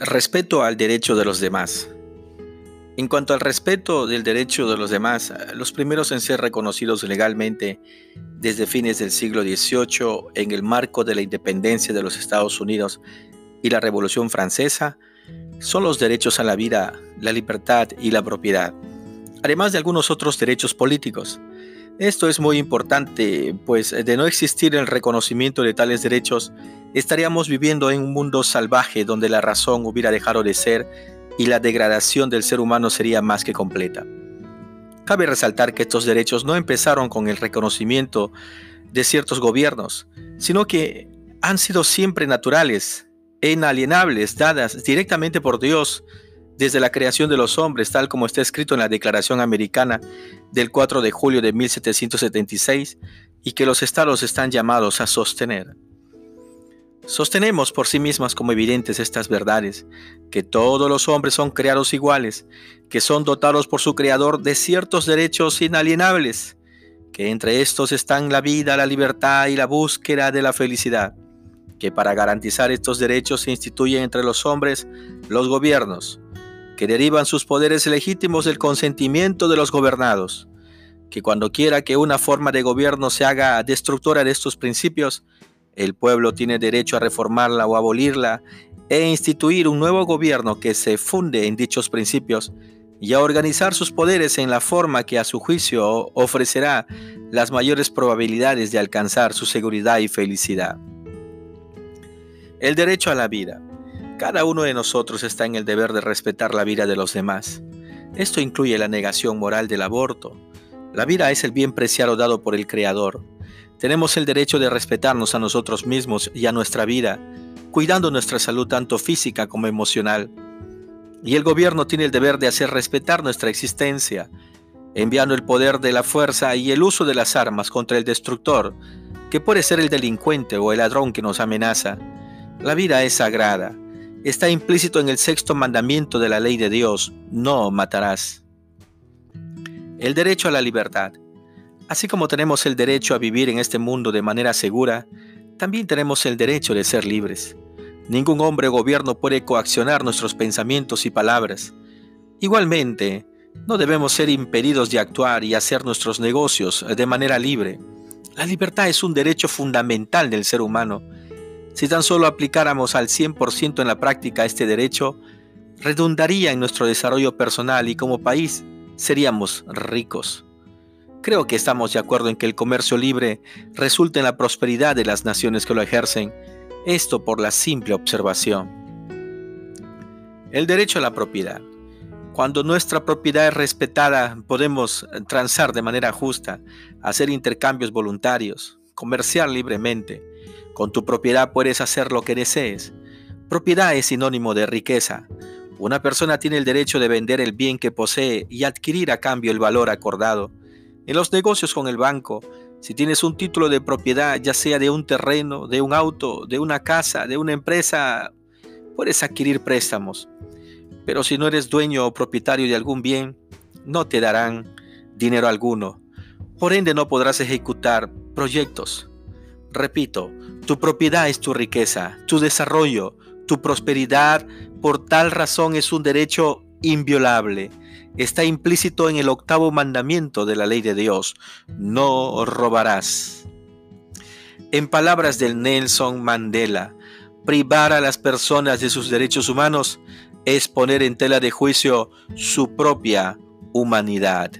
Respeto al derecho de los demás. En cuanto al respeto del derecho de los demás, los primeros en ser reconocidos legalmente desde fines del siglo XVIII en el marco de la independencia de los Estados Unidos y la Revolución Francesa son los derechos a la vida, la libertad y la propiedad, además de algunos otros derechos políticos. Esto es muy importante, pues de no existir el reconocimiento de tales derechos, estaríamos viviendo en un mundo salvaje donde la razón hubiera dejado de ser y la degradación del ser humano sería más que completa. Cabe resaltar que estos derechos no empezaron con el reconocimiento de ciertos gobiernos, sino que han sido siempre naturales e inalienables, dadas directamente por Dios desde la creación de los hombres, tal como está escrito en la Declaración Americana del 4 de julio de 1776, y que los estados están llamados a sostener. Sostenemos por sí mismas como evidentes estas verdades, que todos los hombres son creados iguales, que son dotados por su Creador de ciertos derechos inalienables, que entre estos están la vida, la libertad y la búsqueda de la felicidad, que para garantizar estos derechos se instituyen entre los hombres los gobiernos, que derivan sus poderes legítimos del consentimiento de los gobernados, que cuando quiera que una forma de gobierno se haga destructora de estos principios, el pueblo tiene derecho a reformarla o abolirla e instituir un nuevo gobierno que se funde en dichos principios y a organizar sus poderes en la forma que a su juicio ofrecerá las mayores probabilidades de alcanzar su seguridad y felicidad. El derecho a la vida. Cada uno de nosotros está en el deber de respetar la vida de los demás. Esto incluye la negación moral del aborto. La vida es el bien preciado dado por el Creador. Tenemos el derecho de respetarnos a nosotros mismos y a nuestra vida, cuidando nuestra salud tanto física como emocional. Y el gobierno tiene el deber de hacer respetar nuestra existencia, enviando el poder de la fuerza y el uso de las armas contra el destructor, que puede ser el delincuente o el ladrón que nos amenaza. La vida es sagrada está implícito en el sexto mandamiento de la ley de Dios, no matarás. El derecho a la libertad. Así como tenemos el derecho a vivir en este mundo de manera segura, también tenemos el derecho de ser libres. Ningún hombre o gobierno puede coaccionar nuestros pensamientos y palabras. Igualmente, no debemos ser impedidos de actuar y hacer nuestros negocios de manera libre. La libertad es un derecho fundamental del ser humano si tan solo aplicáramos al 100% en la práctica este derecho, redundaría en nuestro desarrollo personal y como país seríamos ricos. Creo que estamos de acuerdo en que el comercio libre resulta en la prosperidad de las naciones que lo ejercen, esto por la simple observación. El derecho a la propiedad. Cuando nuestra propiedad es respetada, podemos transar de manera justa, hacer intercambios voluntarios, comerciar libremente, con tu propiedad puedes hacer lo que desees. Propiedad es sinónimo de riqueza. Una persona tiene el derecho de vender el bien que posee y adquirir a cambio el valor acordado. En los negocios con el banco, si tienes un título de propiedad, ya sea de un terreno, de un auto, de una casa, de una empresa, puedes adquirir préstamos. Pero si no eres dueño o propietario de algún bien, no te darán dinero alguno. Por ende no podrás ejecutar proyectos. Repito, tu propiedad es tu riqueza, tu desarrollo, tu prosperidad, por tal razón es un derecho inviolable. Está implícito en el octavo mandamiento de la ley de Dios, no robarás. En palabras del Nelson Mandela, privar a las personas de sus derechos humanos es poner en tela de juicio su propia humanidad.